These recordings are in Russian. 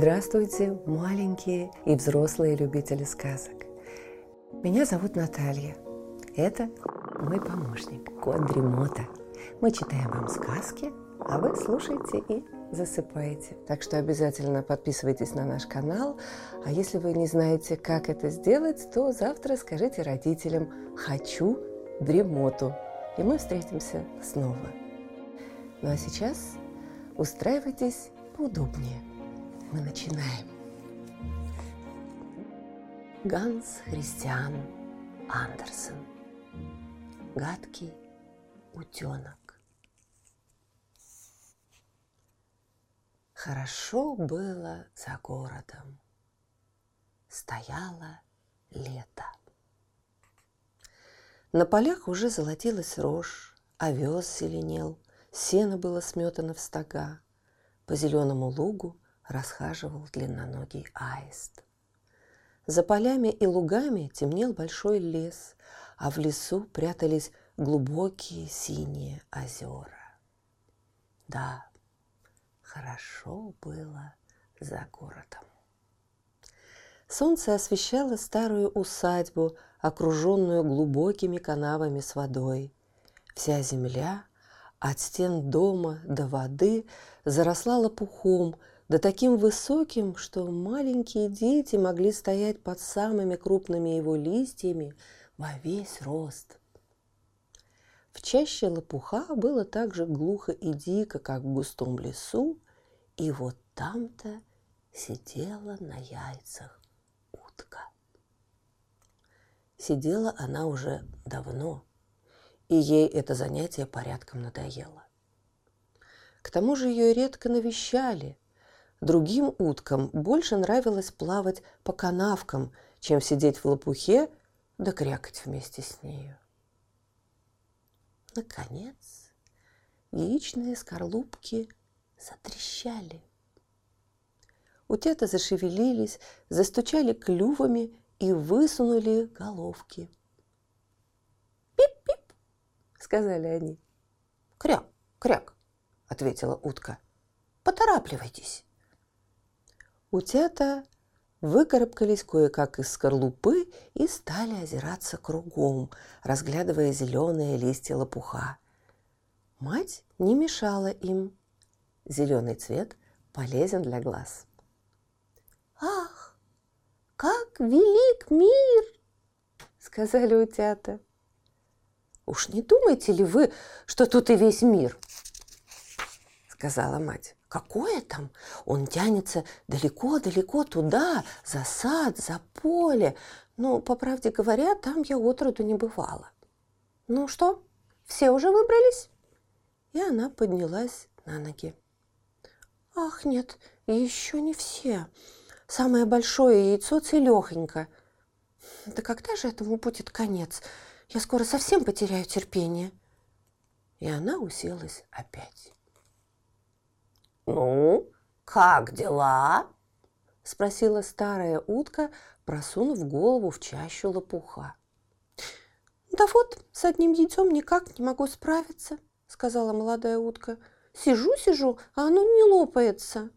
Здравствуйте, маленькие и взрослые любители сказок. Меня зовут Наталья. Это мой помощник, кот Дремота. Мы читаем вам сказки, а вы слушаете и засыпаете. Так что обязательно подписывайтесь на наш канал. А если вы не знаете, как это сделать, то завтра скажите родителям «хочу дремоту». И мы встретимся снова. Ну а сейчас устраивайтесь поудобнее. Мы начинаем. Ганс Христиан Андерсен. Гадкий утенок. Хорошо было за городом. Стояло лето. На полях уже золотилась рожь, овес зеленел, сено было сметано в стога. По зеленому лугу расхаживал длинноногий аист. За полями и лугами темнел большой лес, а в лесу прятались глубокие синие озера. Да, Хорошо было за городом. Солнце освещало старую усадьбу, окруженную глубокими канавами с водой. Вся земля от стен дома до воды заросла лопухом, да таким высоким, что маленькие дети могли стоять под самыми крупными его листьями во весь рост. В чаще лопуха было так же глухо и дико, как в густом лесу, и вот там-то сидела на яйцах утка. Сидела она уже давно, и ей это занятие порядком надоело. К тому же ее редко навещали. Другим уткам больше нравилось плавать по канавкам, чем сидеть в лопухе да крякать вместе с нею. Наконец, яичные скорлупки затрещали. Утята зашевелились, застучали клювами и высунули головки. «Пип-пип!» — сказали они. «Кряк, кряк!» — ответила утка. «Поторапливайтесь!» Утята выкарабкались кое-как из скорлупы и стали озираться кругом, разглядывая зеленые листья лопуха. Мать не мешала им. Зеленый цвет полезен для глаз. «Ах, как велик мир!» — сказали утята. «Уж не думаете ли вы, что тут и весь мир?» — сказала мать. Какое там? Он тянется далеко-далеко туда, за сад, за поле. Ну, по правде говоря, там я отроду не бывала. Ну что, все уже выбрались? И она поднялась на ноги. Ах, нет, еще не все. Самое большое яйцо целехонько. Да когда же этому будет конец? Я скоро совсем потеряю терпение. И она уселась опять. «Ну, как дела?» – спросила старая утка, просунув голову в чащу лопуха. «Да вот, с одним яйцом никак не могу справиться», – сказала молодая утка. «Сижу-сижу, а оно не лопается».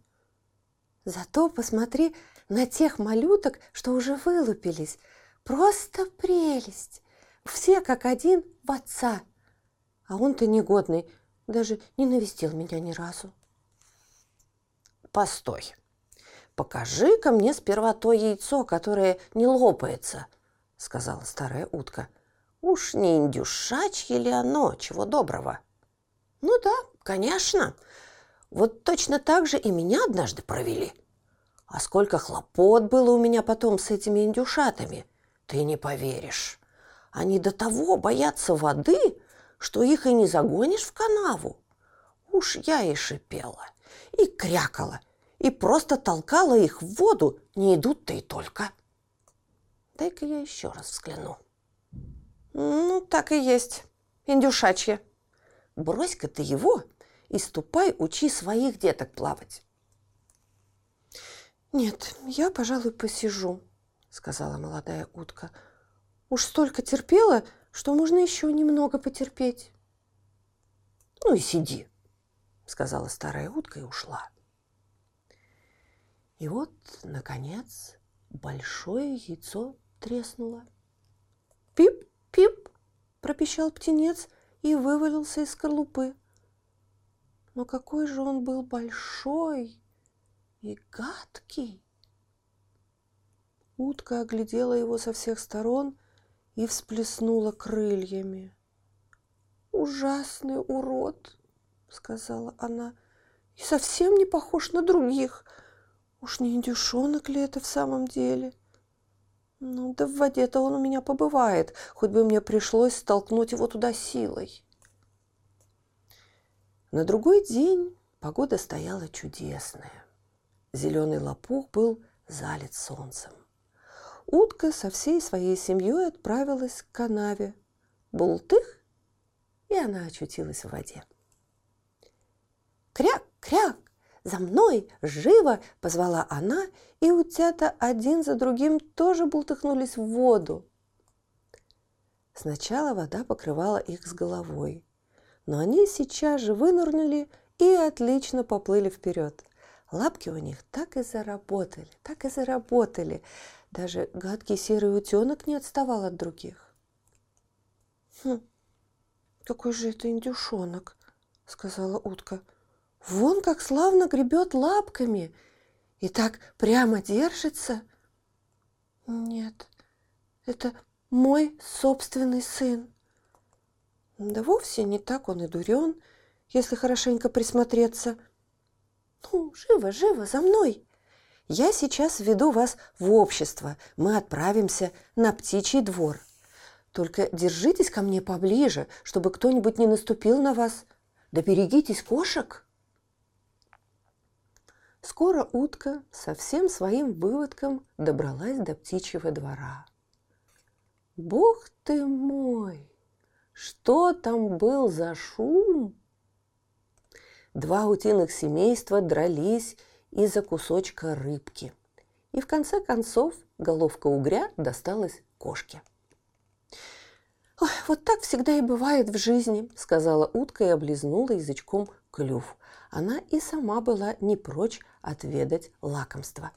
«Зато посмотри на тех малюток, что уже вылупились. Просто прелесть! Все как один в отца. А он-то негодный, даже не навестил меня ни разу». Постой. Покажи-ка мне сперва то яйцо, которое не лопается, сказала старая утка. Уж не индюшачье ли оно, чего доброго? Ну да, конечно. Вот точно так же и меня однажды провели. А сколько хлопот было у меня потом с этими индюшатами, ты не поверишь. Они до того боятся воды, что их и не загонишь в канаву. Уж я и шипела и крякала, и просто толкала их в воду, не идут-то и только. Дай-ка я еще раз взгляну. Ну, так и есть, индюшачье. Брось-ка ты его и ступай учи своих деток плавать. Нет, я, пожалуй, посижу, сказала молодая утка. Уж столько терпела, что можно еще немного потерпеть. Ну и сиди, сказала старая утка и ушла. И вот, наконец, большое яйцо треснуло. «Пип, пип!» – пропищал птенец и вывалился из скорлупы. Но какой же он был большой и гадкий! Утка оглядела его со всех сторон и всплеснула крыльями. «Ужасный урод!» — сказала она. «И совсем не похож на других. Уж не индюшонок ли это в самом деле?» «Ну да в воде-то он у меня побывает, хоть бы мне пришлось столкнуть его туда силой». На другой день погода стояла чудесная. Зеленый лопух был залит солнцем утка со всей своей семьей отправилась к канаве. Бултых, и она очутилась в воде. «Кряк! За мной! Живо!» – позвала она, и утята один за другим тоже бултыхнулись в воду. Сначала вода покрывала их с головой, но они сейчас же вынырнули и отлично поплыли вперед. Лапки у них так и заработали, так и заработали. Даже гадкий серый утенок не отставал от других. «Хм, какой же это индюшонок!» — сказала утка. «Вон как славно гребет лапками и так прямо держится!» «Нет, это мой собственный сын!» Да вовсе не так он и дурен, если хорошенько присмотреться. «Ну, живо, живо, за мной!» Я сейчас введу вас в общество. Мы отправимся на птичий двор. Только держитесь ко мне поближе, чтобы кто-нибудь не наступил на вас. Да берегитесь кошек. Скоро утка со всем своим выводком добралась до птичьего двора. Бог ты мой! Что там был за шум? Два утиных семейства дрались из-за кусочка рыбки. И в конце концов головка угря досталась кошке. «Ой, вот так всегда и бывает в жизни», — сказала утка и облизнула язычком клюв. Она и сама была не прочь отведать лакомство.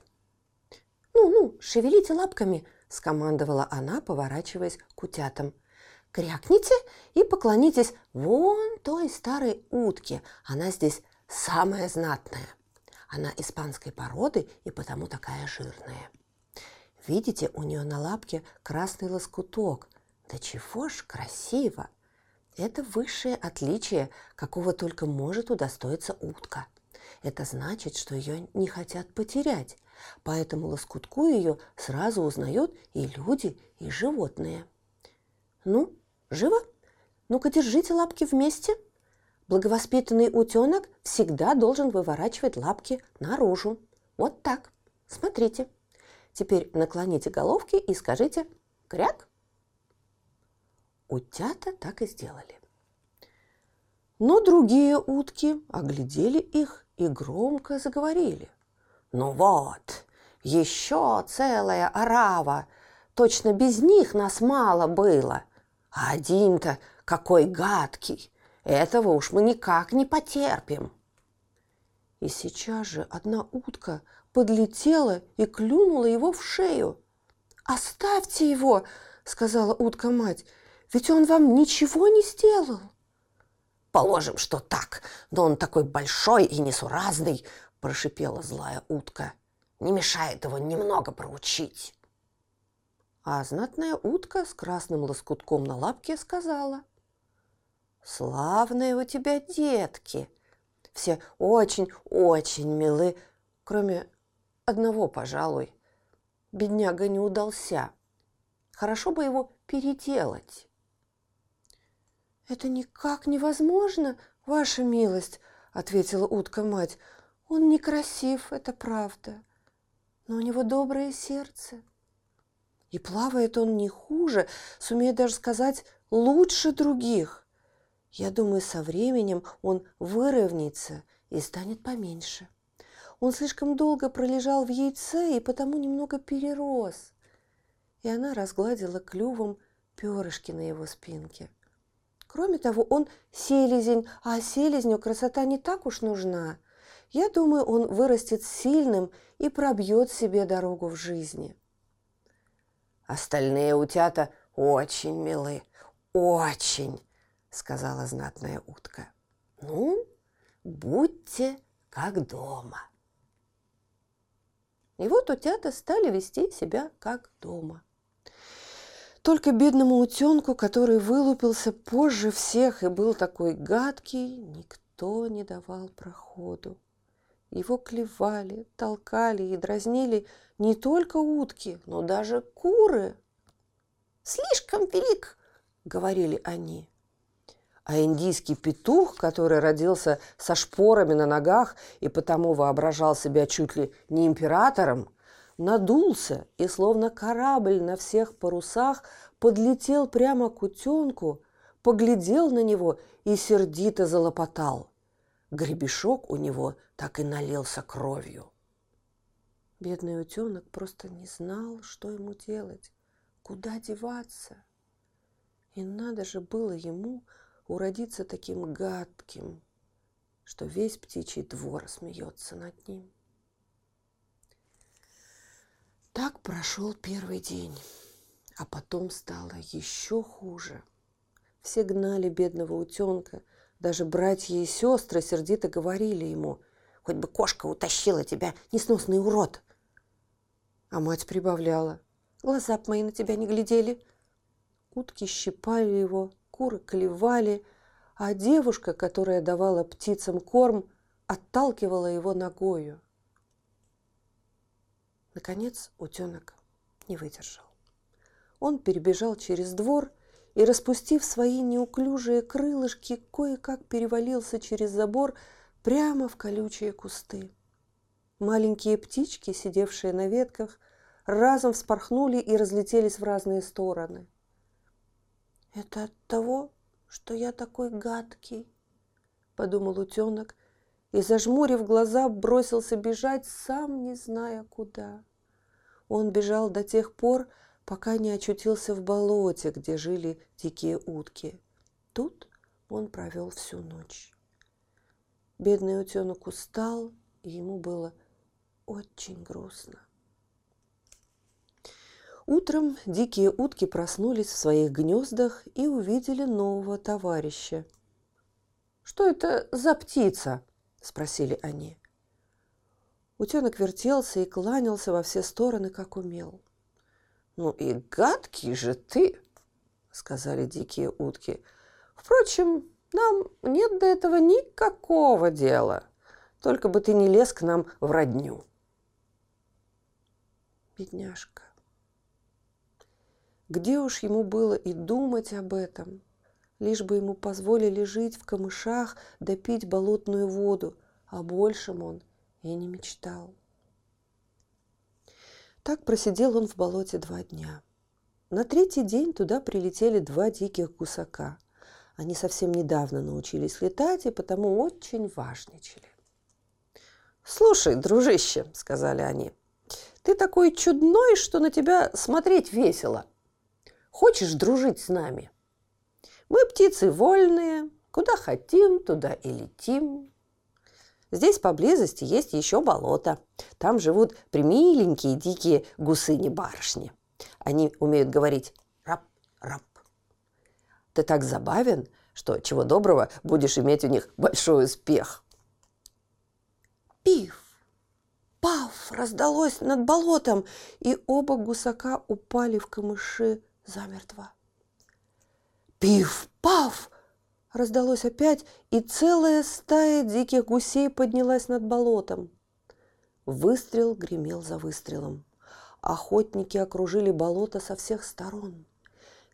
«Ну-ну, шевелите лапками», — скомандовала она, поворачиваясь к утятам. «Крякните и поклонитесь вон той старой утке. Она здесь самая знатная». Она испанской породы и потому такая жирная. Видите, у нее на лапке красный лоскуток. Да чего ж красиво! Это высшее отличие, какого только может удостоиться утка. Это значит, что ее не хотят потерять, поэтому лоскутку ее сразу узнают и люди, и животные. Ну, живо? Ну-ка, держите лапки вместе – Благовоспитанный утенок всегда должен выворачивать лапки наружу. Вот так. Смотрите. Теперь наклоните головки и скажите «кряк». Утята так и сделали. Но другие утки оглядели их и громко заговорили. «Ну вот, еще целая орава! Точно без них нас мало было! А один-то какой гадкий! Этого уж мы никак не потерпим. И сейчас же одна утка подлетела и клюнула его в шею. «Оставьте его!» – сказала утка-мать. «Ведь он вам ничего не сделал!» «Положим, что так, но он такой большой и несуразный!» – прошипела злая утка. «Не мешает его немного проучить!» А знатная утка с красным лоскутком на лапке сказала – Славные у тебя детки. Все очень-очень милы, кроме одного, пожалуй. Бедняга не удался. Хорошо бы его переделать. «Это никак невозможно, ваша милость», — ответила утка-мать. «Он некрасив, это правда, но у него доброе сердце. И плавает он не хуже, сумеет даже сказать, лучше других. Я думаю, со временем он выровняется и станет поменьше. Он слишком долго пролежал в яйце и потому немного перерос. И она разгладила клювом перышки на его спинке. Кроме того, он селезень, а селезню красота не так уж нужна. Я думаю, он вырастет сильным и пробьет себе дорогу в жизни. Остальные утята очень милы, очень, сказала знатная утка. Ну, будьте как дома. И вот утята стали вести себя как дома. Только бедному утенку, который вылупился позже всех и был такой гадкий, никто не давал проходу. Его клевали, толкали и дразнили не только утки, но даже куры. «Слишком велик!» — говорили они. А индийский петух, который родился со шпорами на ногах и потому воображал себя чуть ли не императором, надулся и, словно корабль на всех парусах, подлетел прямо к утенку, поглядел на него и сердито залопотал. Гребешок у него так и налился кровью. Бедный утенок просто не знал, что ему делать, куда деваться. И надо же было ему уродиться таким гадким, что весь птичий двор смеется над ним. Так прошел первый день, а потом стало еще хуже. Все гнали бедного утенка, даже братья и сестры сердито говорили ему, «Хоть бы кошка утащила тебя, несносный урод!» А мать прибавляла, «Глаза б мои на тебя не глядели!» Утки щипали его, куры клевали, а девушка, которая давала птицам корм, отталкивала его ногою. Наконец утенок не выдержал. Он перебежал через двор и, распустив свои неуклюжие крылышки, кое-как перевалился через забор прямо в колючие кусты. Маленькие птички, сидевшие на ветках, разом вспорхнули и разлетелись в разные стороны. «Это от того, что я такой гадкий», — подумал утенок, и, зажмурив глаза, бросился бежать, сам не зная куда. Он бежал до тех пор, пока не очутился в болоте, где жили дикие утки. Тут он провел всю ночь. Бедный утенок устал, и ему было очень грустно. Утром дикие утки проснулись в своих гнездах и увидели нового товарища. «Что это за птица?» – спросили они. Утенок вертелся и кланялся во все стороны, как умел. «Ну и гадкий же ты!» – сказали дикие утки. «Впрочем, нам нет до этого никакого дела. Только бы ты не лез к нам в родню». Бедняжка. Где уж ему было и думать об этом? Лишь бы ему позволили жить в камышах да болотную воду, а большем он и не мечтал. Так просидел он в болоте два дня. На третий день туда прилетели два диких гусака. Они совсем недавно научились летать и потому очень важничали. «Слушай, дружище», — сказали они, — «ты такой чудной, что на тебя смотреть весело. Хочешь дружить с нами? Мы птицы вольные, куда хотим, туда и летим. Здесь поблизости есть еще болото. Там живут примиленькие дикие гусыни-барышни. Они умеют говорить «рап-рап». Ты так забавен, что, чего доброго, будешь иметь у них большой успех. Пиф! Паф! Раздалось над болотом, и оба гусака упали в камыши замертво. Пиф-паф! Раздалось опять, и целая стая диких гусей поднялась над болотом. Выстрел гремел за выстрелом. Охотники окружили болото со всех сторон.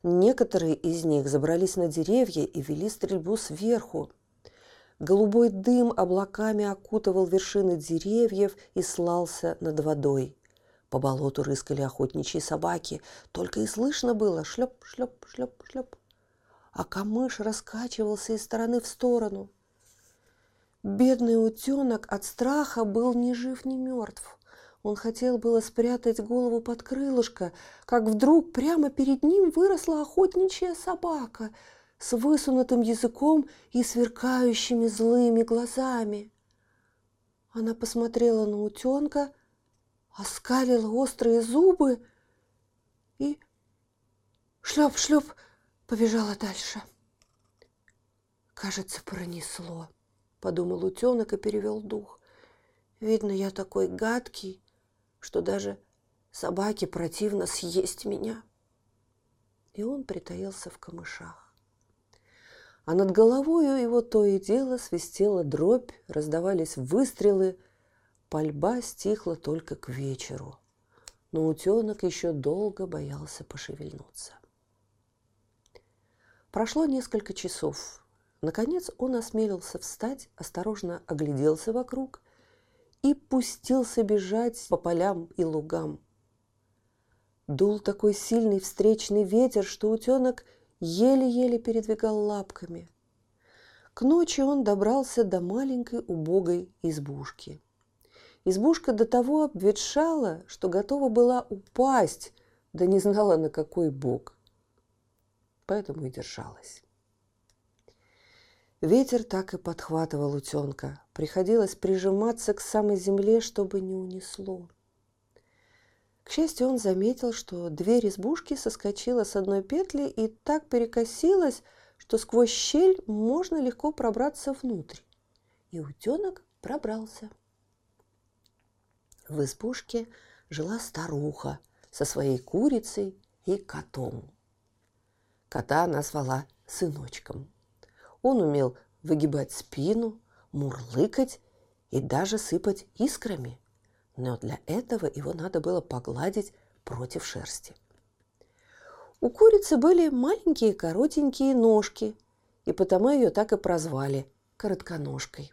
Некоторые из них забрались на деревья и вели стрельбу сверху. Голубой дым облаками окутывал вершины деревьев и слался над водой. По болоту рыскали охотничьи собаки. Только и слышно было шлеп, шлеп, шлеп, шлеп. А камыш раскачивался из стороны в сторону. Бедный утенок от страха был ни жив, ни мертв. Он хотел было спрятать голову под крылышко, как вдруг прямо перед ним выросла охотничья собака с высунутым языком и сверкающими злыми глазами. Она посмотрела на утенка, оскалила острые зубы и шлеп-шлеп побежала дальше. Кажется, пронесло, подумал утенок и перевел дух. Видно, я такой гадкий, что даже собаке противно съесть меня. И он притаился в камышах. А над головою его то и дело свистела дробь, раздавались выстрелы. Пальба стихла только к вечеру. Но утенок еще долго боялся пошевельнуться. Прошло несколько часов. Наконец он осмелился встать, осторожно огляделся вокруг и пустился бежать по полям и лугам. Дул такой сильный встречный ветер, что утенок еле-еле передвигал лапками. К ночи он добрался до маленькой убогой избушки. Избушка до того обветшала, что готова была упасть, да не знала на какой бок поэтому и держалась. Ветер так и подхватывал утенка. Приходилось прижиматься к самой земле, чтобы не унесло. К счастью, он заметил, что дверь избушки соскочила с одной петли и так перекосилась, что сквозь щель можно легко пробраться внутрь. И утенок пробрался. В избушке жила старуха со своей курицей и котом. Кота она звала сыночком. Он умел выгибать спину, мурлыкать и даже сыпать искрами. Но для этого его надо было погладить против шерсти. У курицы были маленькие коротенькие ножки, и потому ее так и прозвали – коротконожкой.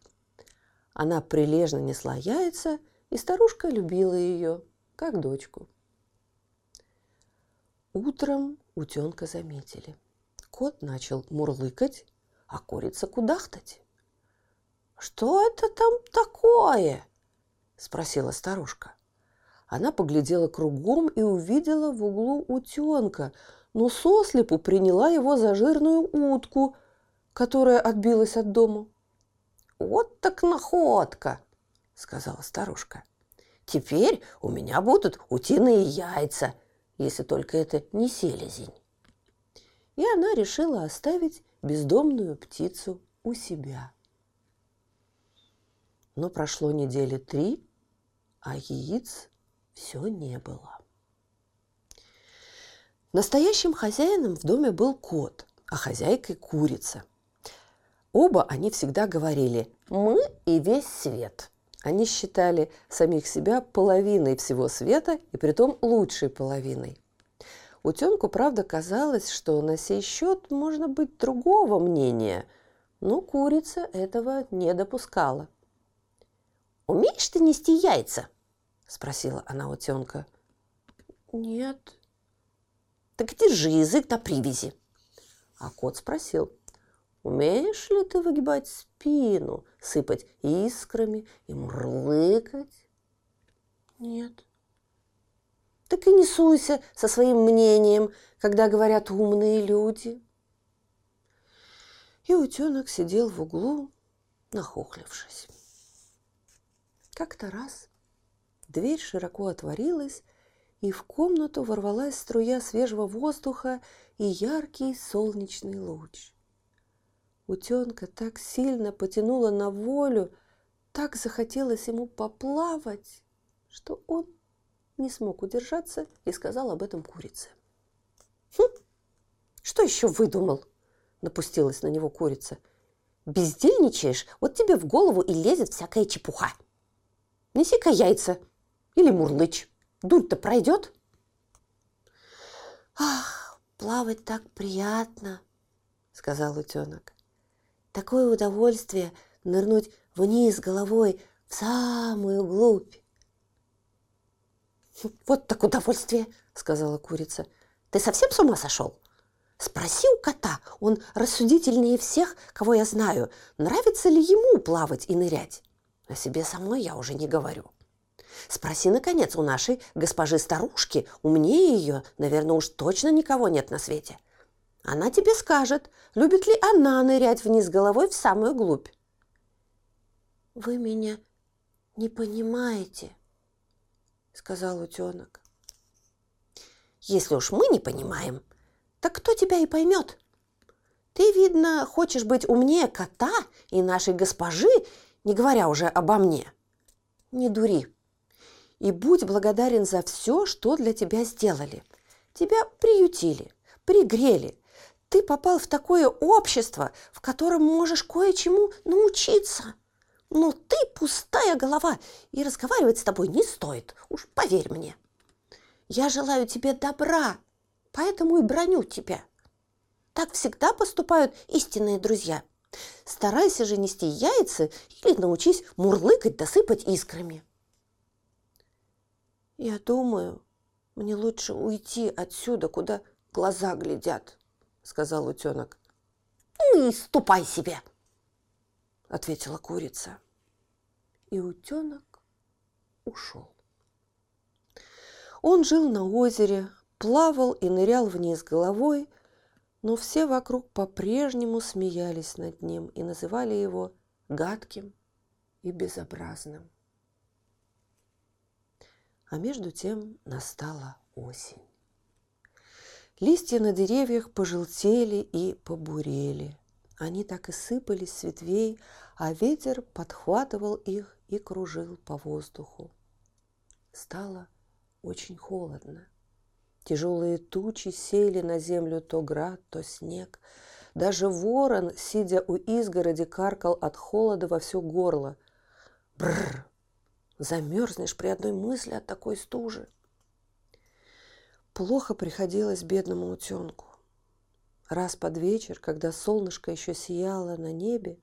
Она прилежно несла яйца, и старушка любила ее, как дочку. Утром утенка заметили. Кот начал мурлыкать, а курица кудахтать. «Что это там такое?» – спросила старушка. Она поглядела кругом и увидела в углу утенка, но сослепу приняла его за жирную утку, которая отбилась от дома. «Вот так находка!» – сказала старушка. «Теперь у меня будут утиные яйца – если только это не селезень. И она решила оставить бездомную птицу у себя. Но прошло недели три, а яиц все не было. Настоящим хозяином в доме был кот, а хозяйкой курица. Оба они всегда говорили «мы и весь свет», они считали самих себя половиной всего света и притом лучшей половиной. Утенку, правда, казалось, что на сей счет можно быть другого мнения, но курица этого не допускала. «Умеешь ты нести яйца?» – спросила она утенка. «Нет». «Так держи язык на привязи». А кот спросил, Умеешь ли ты выгибать спину, сыпать искрами и мурлыкать? Нет. Так и не суйся со своим мнением, когда говорят умные люди. И утенок сидел в углу, нахохлившись. Как-то раз дверь широко отворилась, и в комнату ворвалась струя свежего воздуха и яркий солнечный луч – Утенка так сильно потянула на волю, так захотелось ему поплавать, что он не смог удержаться и сказал об этом курице. «Хм, что еще выдумал?» – напустилась на него курица. «Бездельничаешь, вот тебе в голову и лезет всякая чепуха. Неси-ка яйца или мурлыч, дурь-то пройдет?» «Ах, плавать так приятно!» – сказал утенок. Такое удовольствие нырнуть вниз головой в самую глубь. «Вот так удовольствие!» – сказала курица. «Ты совсем с ума сошел? Спроси у кота, он рассудительнее всех, кого я знаю, нравится ли ему плавать и нырять. О себе самой я уже не говорю. Спроси, наконец, у нашей госпожи-старушки, умнее ее, наверное, уж точно никого нет на свете. Она тебе скажет, любит ли она нырять вниз головой в самую глубь. «Вы меня не понимаете, сказал утенок. Если уж мы не понимаем, так кто тебя и поймет? Ты, видно, хочешь быть умнее кота и нашей госпожи, не говоря уже обо мне. Не дури. И будь благодарен за все, что для тебя сделали. Тебя приютили, пригрели. Ты попал в такое общество, в котором можешь кое-чему научиться. Но ты пустая голова, и разговаривать с тобой не стоит, уж поверь мне. Я желаю тебе добра, поэтому и броню тебя. Так всегда поступают истинные друзья. Старайся же нести яйца или научись мурлыкать досыпать искрами. Я думаю, мне лучше уйти отсюда, куда глаза глядят, сказал утенок. Ну и ступай себе, ответила курица. И утенок ушел. Он жил на озере, плавал и нырял вниз головой, но все вокруг по-прежнему смеялись над ним и называли его гадким и безобразным. А между тем настала осень. Листья на деревьях пожелтели и побурели. Они так и сыпались с ветвей, а ветер подхватывал их и кружил по воздуху. Стало очень холодно. Тяжелые тучи сели на землю то град, то снег. Даже ворон, сидя у изгороди, каркал от холода во все горло. Бррр! Замерзнешь при одной мысли от такой стужи. Плохо приходилось бедному утенку. Раз под вечер, когда солнышко еще сияло на небе,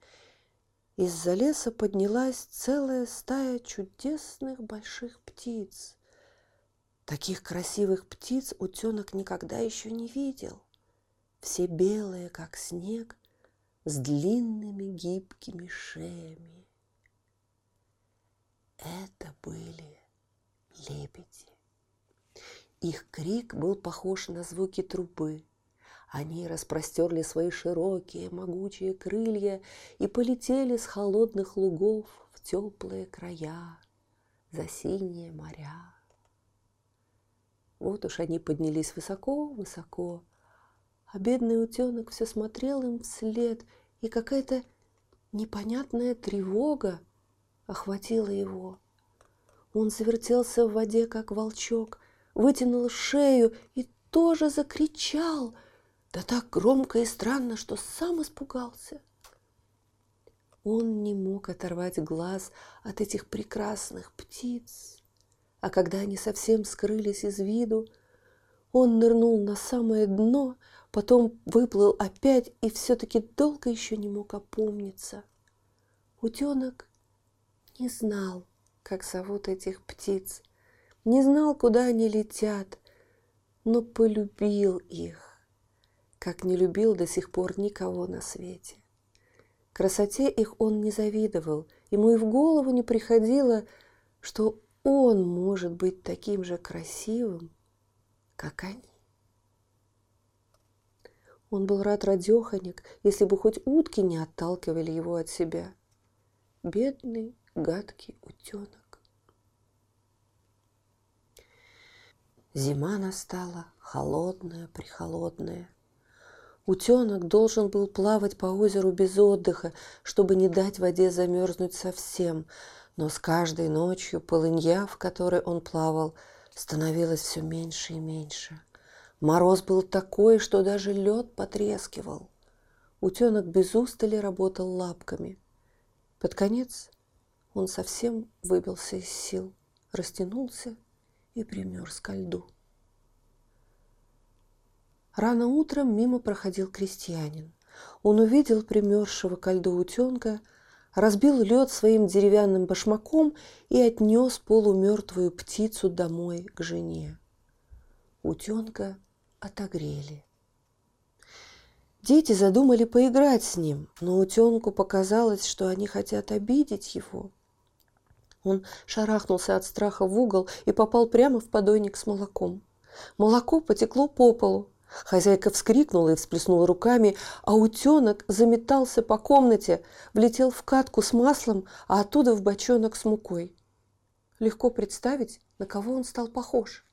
из-за леса поднялась целая стая чудесных больших птиц. Таких красивых птиц утенок никогда еще не видел. Все белые, как снег, с длинными гибкими шеями. Это были лебеди. Их крик был похож на звуки трубы. Они распростерли свои широкие, могучие крылья и полетели с холодных лугов в теплые края, за синие моря. Вот уж они поднялись высоко-высоко, а бедный утенок все смотрел им вслед, и какая-то непонятная тревога охватила его. Он завертелся в воде, как волчок, вытянул шею и тоже закричал, да так громко и странно, что сам испугался. Он не мог оторвать глаз от этих прекрасных птиц а когда они совсем скрылись из виду, он нырнул на самое дно, потом выплыл опять и все-таки долго еще не мог опомниться. Утенок не знал, как зовут этих птиц, не знал, куда они летят, но полюбил их, как не любил до сих пор никого на свете. Красоте их он не завидовал, ему и в голову не приходило, что он может быть таким же красивым, как они. Он был рад радеханик, если бы хоть утки не отталкивали его от себя. Бедный, гадкий утенок. Зима настала, холодная, прихолодная. Утенок должен был плавать по озеру без отдыха, чтобы не дать воде замерзнуть совсем, но с каждой ночью полынья, в которой он плавал, становилась все меньше и меньше. Мороз был такой, что даже лед потрескивал. Утенок без устали работал лапками. Под конец он совсем выбился из сил, растянулся и примерз ко льду. Рано утром мимо проходил крестьянин. Он увидел примерзшего ко льду утенка – разбил лед своим деревянным башмаком и отнес полумертвую птицу домой к жене. Утенка отогрели. Дети задумали поиграть с ним, но утенку показалось, что они хотят обидеть его. Он шарахнулся от страха в угол и попал прямо в подойник с молоком. Молоко потекло по полу. Хозяйка вскрикнула и всплеснула руками, а утенок заметался по комнате, влетел в катку с маслом, а оттуда в бочонок с мукой. Легко представить, на кого он стал похож.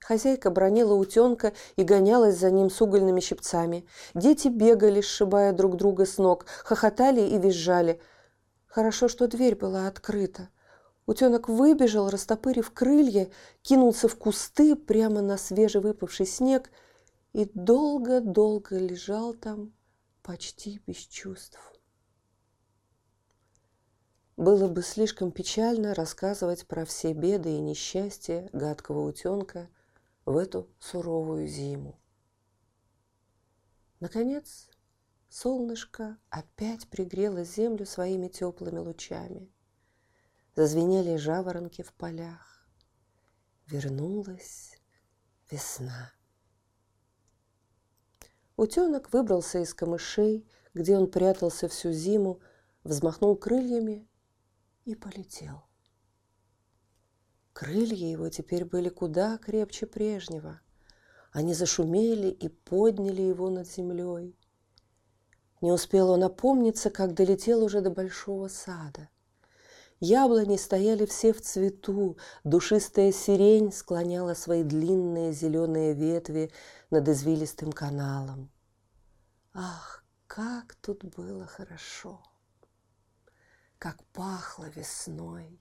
Хозяйка бронила утенка и гонялась за ним с угольными щипцами. Дети бегали, сшибая друг друга с ног, хохотали и визжали. Хорошо, что дверь была открыта. Утенок выбежал, растопырив крылья, кинулся в кусты прямо на свежевыпавший снег и долго-долго лежал там почти без чувств. Было бы слишком печально рассказывать про все беды и несчастья гадкого утенка – в эту суровую зиму. Наконец, солнышко опять пригрело землю своими теплыми лучами. Зазвенели жаворонки в полях. Вернулась весна. Утенок выбрался из камышей, где он прятался всю зиму, взмахнул крыльями и полетел. Крылья его теперь были куда крепче прежнего. Они зашумели и подняли его над землей. Не успел он опомниться, как долетел уже до большого сада. Яблони стояли все в цвету, душистая сирень склоняла свои длинные зеленые ветви над извилистым каналом. Ах, как тут было хорошо! Как пахло весной!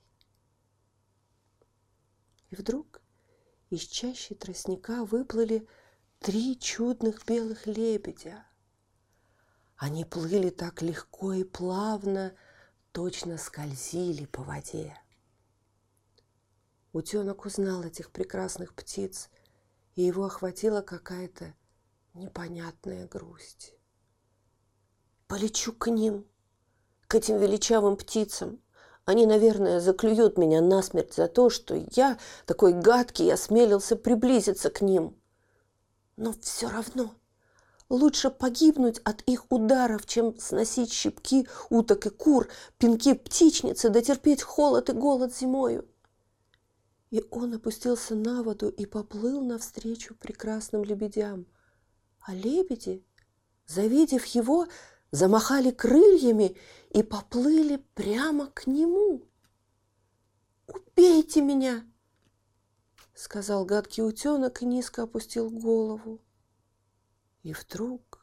И вдруг из чащи тростника выплыли три чудных белых лебедя. Они плыли так легко и плавно, точно скользили по воде. Утенок узнал этих прекрасных птиц, и его охватила какая-то непонятная грусть. «Полечу к ним, к этим величавым птицам», они, наверное, заклюют меня насмерть за то, что я, такой гадкий, осмелился приблизиться к ним. Но все равно лучше погибнуть от их ударов, чем сносить щипки уток и кур, пинки птичницы, дотерпеть холод и голод зимою. И он опустился на воду и поплыл навстречу прекрасным лебедям. А лебеди, завидев его, замахали крыльями и поплыли прямо к нему. «Убейте меня!» — сказал гадкий утенок и низко опустил голову. И вдруг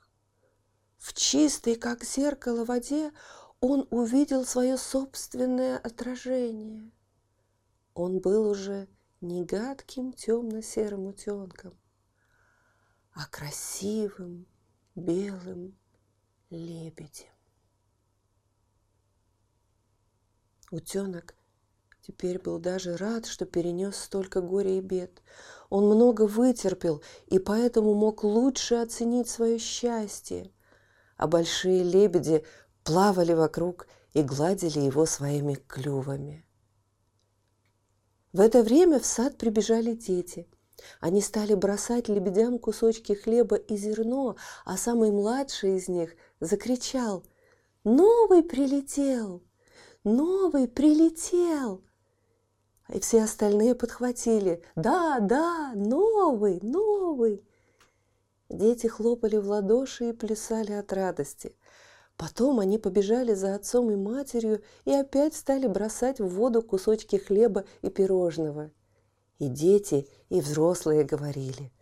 в чистой, как зеркало, воде он увидел свое собственное отражение. Он был уже не гадким темно-серым утенком, а красивым белым лебедем. Утенок теперь был даже рад, что перенес столько горя и бед. Он много вытерпел и поэтому мог лучше оценить свое счастье. А большие лебеди плавали вокруг и гладили его своими клювами. В это время в сад прибежали дети. Они стали бросать лебедям кусочки хлеба и зерно, а самый младший из них закричал «Новый прилетел! Новый прилетел!» И все остальные подхватили «Да, да, новый, новый!» Дети хлопали в ладоши и плясали от радости. Потом они побежали за отцом и матерью и опять стали бросать в воду кусочки хлеба и пирожного. И дети, и взрослые говорили,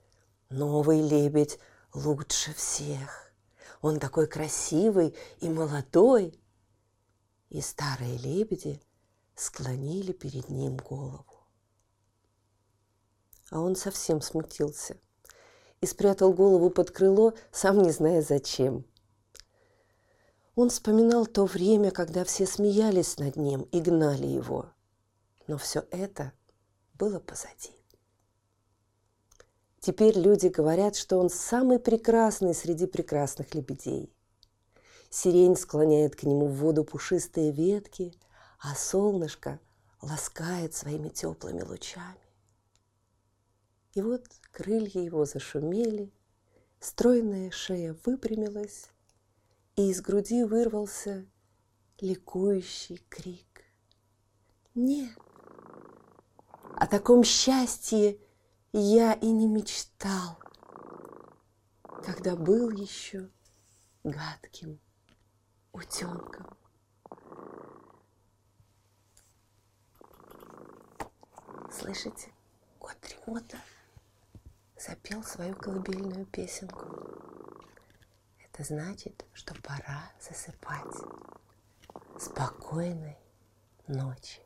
«Новый лебедь лучше всех!» Он такой красивый и молодой. И старые лебеди склонили перед ним голову. А он совсем смутился и спрятал голову под крыло, сам не зная зачем. Он вспоминал то время, когда все смеялись над ним и гнали его. Но все это было позади. Теперь люди говорят, что он самый прекрасный среди прекрасных лебедей. Сирень склоняет к нему в воду пушистые ветки, а солнышко ласкает своими теплыми лучами. И вот крылья его зашумели, стройная шея выпрямилась, и из груди вырвался ликующий крик. Нет, о таком счастье я и не мечтал, когда был еще гадким утенком. Слышите? Кот Дремота запел свою колыбельную песенку. Это значит, что пора засыпать. Спокойной ночи.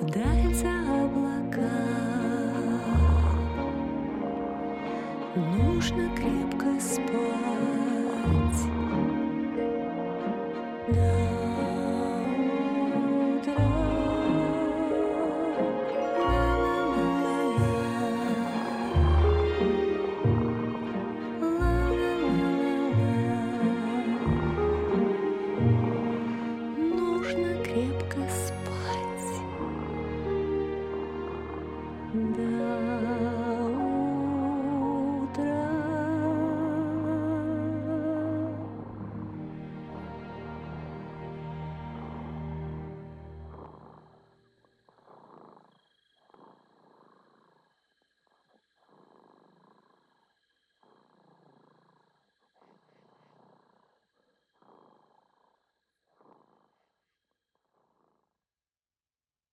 Вдаль облака. Нужно крепко спать.